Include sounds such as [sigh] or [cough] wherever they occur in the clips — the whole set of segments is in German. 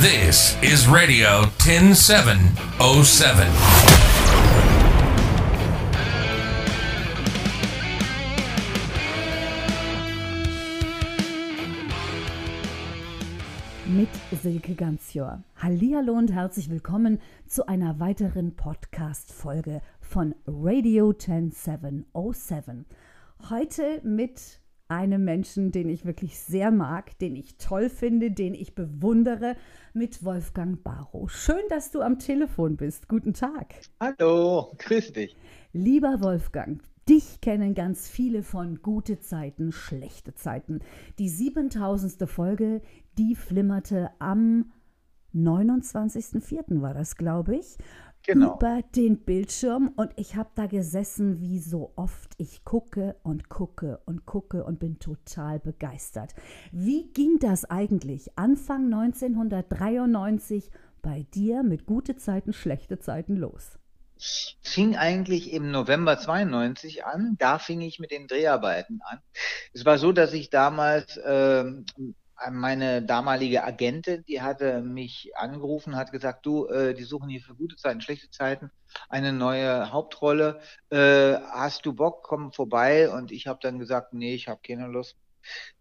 This is Radio 10707. mit Silke Ganzjör. Hallihallo und herzlich willkommen zu einer weiteren Podcast-Folge von Radio 10707. Heute mit einem Menschen, den ich wirklich sehr mag, den ich toll finde, den ich bewundere, mit Wolfgang Barrow. Schön, dass du am Telefon bist. Guten Tag. Hallo, grüß dich. Lieber Wolfgang, Dich kennen ganz viele von gute Zeiten, schlechte Zeiten. Die 7000. Folge, die flimmerte am 29.04. war das, glaube ich. Genau. Über den Bildschirm und ich habe da gesessen wie so oft. Ich gucke und gucke und gucke und bin total begeistert. Wie ging das eigentlich Anfang 1993 bei dir mit gute Zeiten, schlechte Zeiten los? fing eigentlich im November 92 an. Da fing ich mit den Dreharbeiten an. Es war so, dass ich damals äh, meine damalige Agentin, die hatte mich angerufen, hat gesagt, du, äh, die suchen hier für gute Zeiten, schlechte Zeiten eine neue Hauptrolle. Äh, hast du Bock? Komm vorbei. Und ich habe dann gesagt, nee, ich habe keine Lust.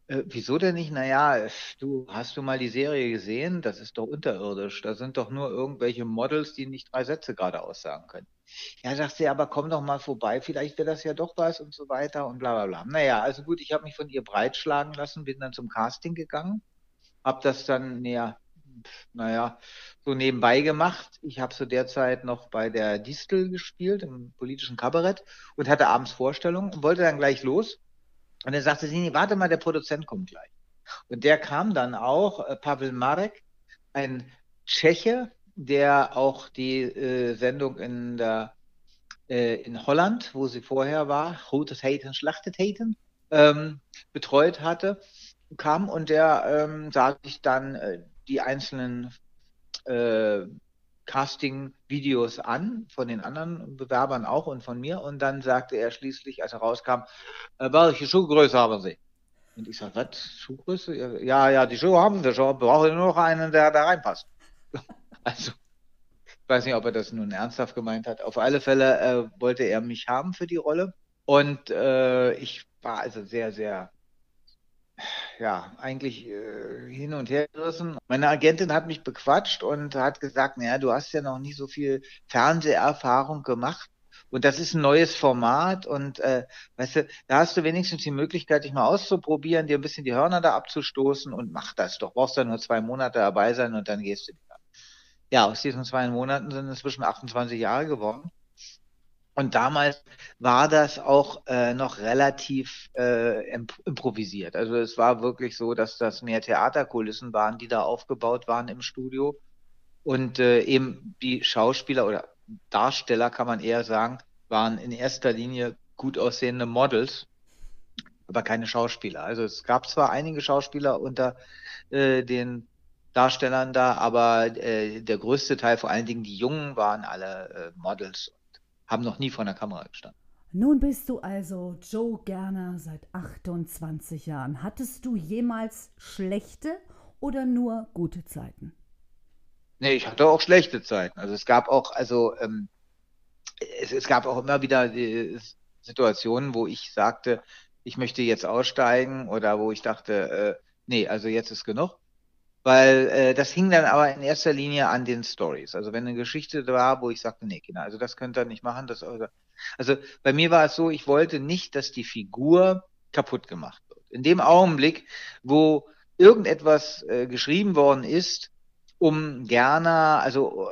Äh, wieso denn nicht? Naja, du hast du mal die Serie gesehen? Das ist doch unterirdisch. Da sind doch nur irgendwelche Models, die nicht drei Sätze gerade aussagen können. Ja, sagt sie, aber komm doch mal vorbei, vielleicht wäre das ja doch was und so weiter und bla bla bla. Naja, also gut, ich habe mich von ihr breitschlagen lassen, bin dann zum Casting gegangen, habe das dann näher, naja, so nebenbei gemacht. Ich habe zu der Zeit noch bei der Distel gespielt, im politischen Kabarett und hatte abends Vorstellungen und wollte dann gleich los. Und dann sagte sie, nee, warte mal, der Produzent kommt gleich. Und der kam dann auch, äh, Pavel Marek, ein Tscheche, der auch die äh, Sendung in der äh, in Holland, wo sie vorher war, Rotes Haten, Schlachtet Haten, ähm, betreut hatte, kam und der ähm, sah sich dann äh, die einzelnen äh, Casting-Videos an, von den anderen Bewerbern auch und von mir. Und dann sagte er schließlich, als er rauskam, äh, welche Schuhgröße haben Sie? Und ich sage, was, Schuhgröße? Ja, ja, die Schuhe haben wir schon, brauchen nur noch einen, der da reinpasst. Also, ich weiß nicht, ob er das nun ernsthaft gemeint hat. Auf alle Fälle äh, wollte er mich haben für die Rolle. Und äh, ich war also sehr, sehr ja, eigentlich äh, hin und her gerissen. Meine Agentin hat mich bequatscht und hat gesagt, naja, du hast ja noch nie so viel Fernseherfahrung gemacht. Und das ist ein neues Format und äh, weißt du, da hast du wenigstens die Möglichkeit, dich mal auszuprobieren, dir ein bisschen die Hörner da abzustoßen und mach das doch. Brauchst dann nur zwei Monate dabei sein und dann gehst du. Ja, aus diesen zwei Monaten sind inzwischen 28 Jahre geworden. Und damals war das auch äh, noch relativ äh, improvisiert. Also es war wirklich so, dass das mehr Theaterkulissen waren, die da aufgebaut waren im Studio. Und äh, eben die Schauspieler oder Darsteller, kann man eher sagen, waren in erster Linie gut aussehende Models, aber keine Schauspieler. Also es gab zwar einige Schauspieler unter äh, den Darstellern da, aber äh, der größte Teil, vor allen Dingen die Jungen, waren alle äh, Models haben noch nie vor der Kamera gestanden. Nun bist du also Joe Gerner seit 28 Jahren. Hattest du jemals schlechte oder nur gute Zeiten? Nee, ich hatte auch schlechte Zeiten. Also es gab auch, also ähm, es, es gab auch immer wieder die Situationen, wo ich sagte, ich möchte jetzt aussteigen oder wo ich dachte, äh, nee, also jetzt ist genug weil äh, das hing dann aber in erster Linie an den Stories. Also wenn eine Geschichte war, wo ich sagte, nee, Kinder, also das könnt ihr nicht machen. Das, also bei mir war es so, ich wollte nicht, dass die Figur kaputt gemacht wird. In dem Augenblick, wo irgendetwas äh, geschrieben worden ist, um gerne, also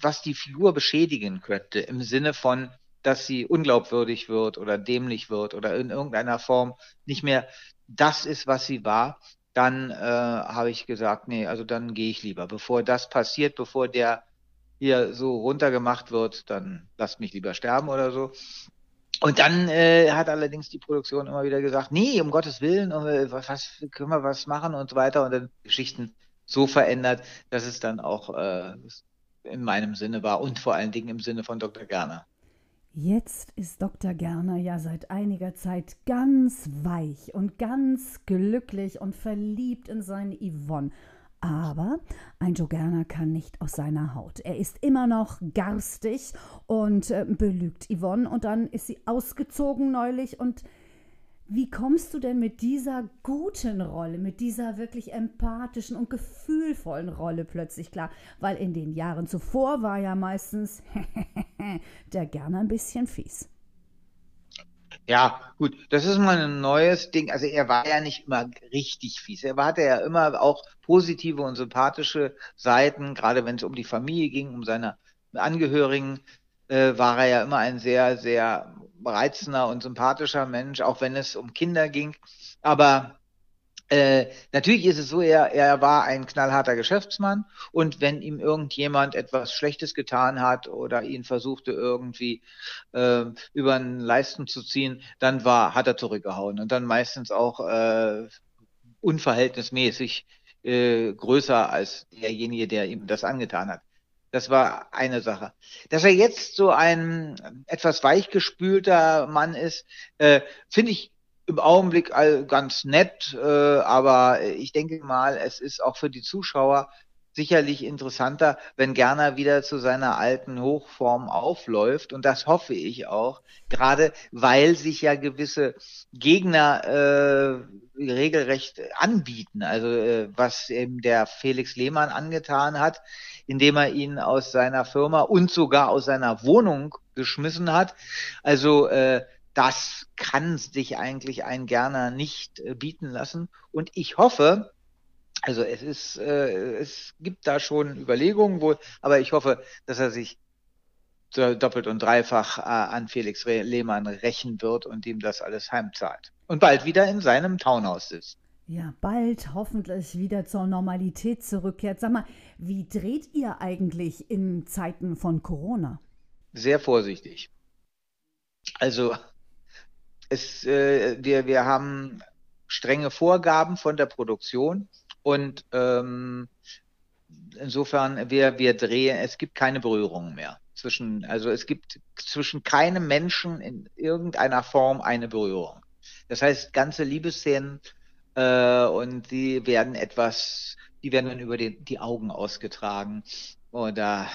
was die Figur beschädigen könnte, im Sinne von, dass sie unglaubwürdig wird oder dämlich wird oder in irgendeiner Form nicht mehr das ist, was sie war, dann äh, habe ich gesagt, nee, also dann gehe ich lieber. Bevor das passiert, bevor der hier so runtergemacht wird, dann lasst mich lieber sterben oder so. Und dann äh, hat allerdings die Produktion immer wieder gesagt, nee, um Gottes Willen, äh, was, was können wir was machen und so weiter. Und dann Geschichten so verändert, dass es dann auch äh, in meinem Sinne war und vor allen Dingen im Sinne von Dr. Gerner. Jetzt ist Dr. Gerner ja seit einiger Zeit ganz weich und ganz glücklich und verliebt in seine Yvonne. Aber ein Joe Gerner kann nicht aus seiner Haut. Er ist immer noch garstig und äh, belügt Yvonne und dann ist sie ausgezogen neulich und wie kommst du denn mit dieser guten Rolle, mit dieser wirklich empathischen und gefühlvollen Rolle plötzlich klar? Weil in den Jahren zuvor war ja meistens [laughs] der gerne ein bisschen fies. Ja, gut, das ist mal ein neues Ding. Also er war ja nicht immer richtig fies. Er hatte ja immer auch positive und sympathische Seiten, gerade wenn es um die Familie ging, um seine Angehörigen, äh, war er ja immer ein sehr, sehr reizender und sympathischer Mensch, auch wenn es um Kinder ging. Aber äh, natürlich ist es so, er, er war ein knallharter Geschäftsmann und wenn ihm irgendjemand etwas Schlechtes getan hat oder ihn versuchte irgendwie äh, über einen Leisten zu ziehen, dann war, hat er zurückgehauen und dann meistens auch äh, unverhältnismäßig äh, größer als derjenige, der ihm das angetan hat. Das war eine Sache. Dass er jetzt so ein etwas weichgespülter Mann ist, äh, finde ich im Augenblick ganz nett, äh, aber ich denke mal, es ist auch für die Zuschauer sicherlich interessanter, wenn Gerner wieder zu seiner alten Hochform aufläuft. Und das hoffe ich auch, gerade weil sich ja gewisse Gegner äh, regelrecht anbieten. Also äh, was eben der Felix Lehmann angetan hat, indem er ihn aus seiner Firma und sogar aus seiner Wohnung geschmissen hat. Also äh, das kann sich eigentlich ein Gerner nicht äh, bieten lassen. Und ich hoffe, also es ist, äh, es gibt da schon Überlegungen wohl, aber ich hoffe, dass er sich doppelt und dreifach äh, an Felix Lehmann rächen wird und ihm das alles heimzahlt. Und bald wieder in seinem Townhaus sitzt. Ja, bald hoffentlich wieder zur Normalität zurückkehrt. Sag mal, wie dreht ihr eigentlich in Zeiten von Corona? Sehr vorsichtig. Also es, äh, wir, wir haben strenge Vorgaben von der Produktion und ähm, insofern wir, wir drehen, es gibt keine Berührungen mehr zwischen, also es gibt zwischen keinem Menschen in irgendeiner Form eine Berührung. Das heißt, ganze Liebesszenen äh, und die werden etwas, die werden dann über die, die Augen ausgetragen oder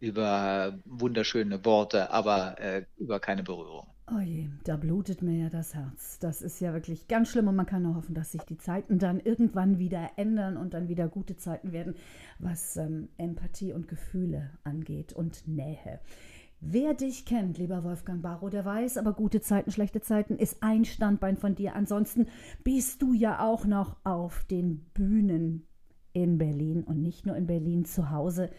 über wunderschöne Worte, aber äh, über keine Berührung. Oh je, da blutet mir ja das Herz. Das ist ja wirklich ganz schlimm und man kann nur hoffen, dass sich die Zeiten dann irgendwann wieder ändern und dann wieder gute Zeiten werden, was ähm, Empathie und Gefühle angeht und Nähe. Wer dich kennt, lieber Wolfgang Barrow, der weiß, aber gute Zeiten, schlechte Zeiten ist ein Standbein von dir. Ansonsten bist du ja auch noch auf den Bühnen in Berlin und nicht nur in Berlin zu Hause.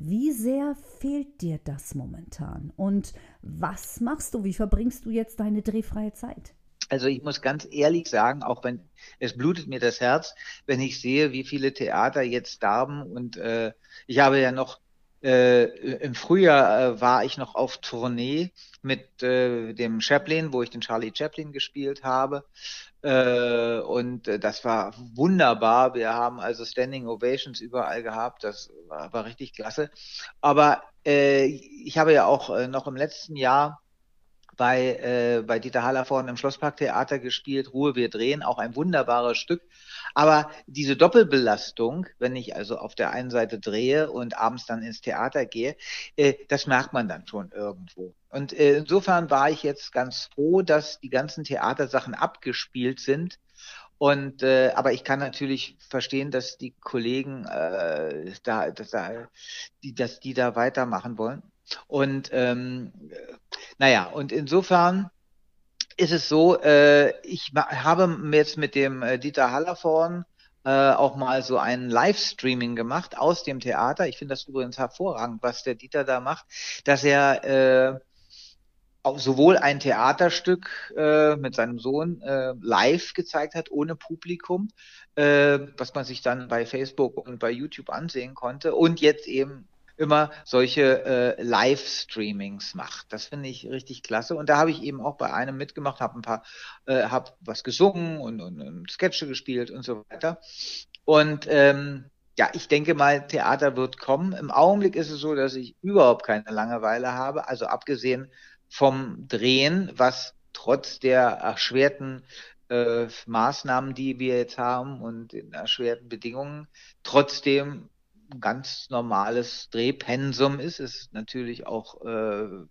Wie sehr fehlt dir das momentan? Und was machst du? Wie verbringst du jetzt deine drehfreie Zeit? Also ich muss ganz ehrlich sagen, auch wenn es blutet mir das Herz, wenn ich sehe, wie viele Theater jetzt darben und äh, ich habe ja noch äh, Im Frühjahr äh, war ich noch auf Tournee mit äh, dem Chaplin, wo ich den Charlie Chaplin gespielt habe. Äh, und äh, das war wunderbar. Wir haben also Standing Ovations überall gehabt. Das war, war richtig klasse. Aber äh, ich habe ja auch noch im letzten Jahr bei, äh, bei Dieter Haller vorne im Schlossparktheater gespielt, Ruhe, wir drehen, auch ein wunderbares Stück. Aber diese Doppelbelastung, wenn ich also auf der einen Seite drehe und abends dann ins Theater gehe, äh, das merkt man dann schon irgendwo. Und äh, insofern war ich jetzt ganz froh, dass die ganzen Theatersachen abgespielt sind. Und äh, aber ich kann natürlich verstehen, dass die Kollegen äh, da, dass, da, die, dass die da weitermachen wollen. Und ähm, naja, und insofern ist es so, äh, ich habe jetzt mit dem äh, Dieter Hallervorn äh, auch mal so ein Livestreaming gemacht aus dem Theater. Ich finde das übrigens hervorragend, was der Dieter da macht, dass er äh, sowohl ein Theaterstück äh, mit seinem Sohn äh, live gezeigt hat, ohne Publikum, äh, was man sich dann bei Facebook und bei YouTube ansehen konnte, und jetzt eben immer solche äh, Livestreamings macht. Das finde ich richtig klasse. Und da habe ich eben auch bei einem mitgemacht, habe ein paar, äh, habe was gesungen und, und, und Sketche gespielt und so weiter. Und ähm, ja, ich denke mal, Theater wird kommen. Im Augenblick ist es so, dass ich überhaupt keine Langeweile habe. Also abgesehen vom Drehen, was trotz der erschwerten äh, Maßnahmen, die wir jetzt haben und in erschwerten Bedingungen trotzdem ganz normales Drehpensum ist. Es ist natürlich auch, äh,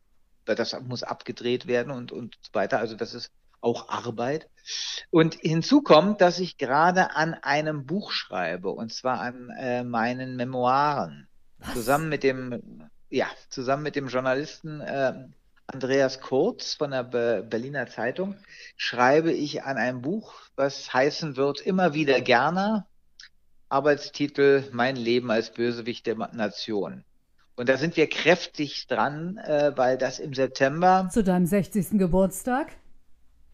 das muss abgedreht werden und, und so weiter. Also das ist auch Arbeit. Und hinzu kommt, dass ich gerade an einem Buch schreibe, und zwar an äh, meinen Memoiren. Was? Zusammen mit dem, ja, zusammen mit dem Journalisten äh, Andreas Kurz von der Be Berliner Zeitung schreibe ich an einem Buch, was heißen wird immer wieder gerne. Arbeitstitel Mein Leben als Bösewicht der Nation. Und da sind wir kräftig dran, äh, weil das im September. Zu deinem 60. Geburtstag?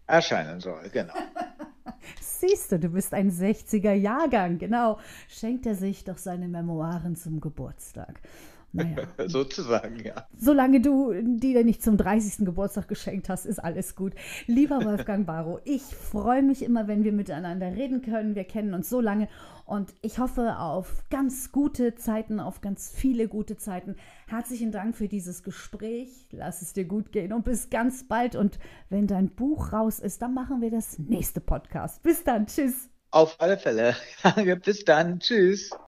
erscheinen soll, genau. [laughs] Siehst du, du bist ein 60er Jahrgang, genau. Schenkt er sich doch seine Memoiren zum Geburtstag. Naja. [laughs] Sozusagen, ja. Solange du die dir nicht zum 30. Geburtstag geschenkt hast, ist alles gut. Lieber Wolfgang Barrow, ich freue mich immer, wenn wir miteinander reden können. Wir kennen uns so lange und ich hoffe auf ganz gute Zeiten, auf ganz viele gute Zeiten. Herzlichen Dank für dieses Gespräch. Lass es dir gut gehen und bis ganz bald. Und wenn dein Buch raus ist, dann machen wir das nächste Podcast. Bis dann. Tschüss. Auf alle Fälle. [laughs] bis dann. Tschüss.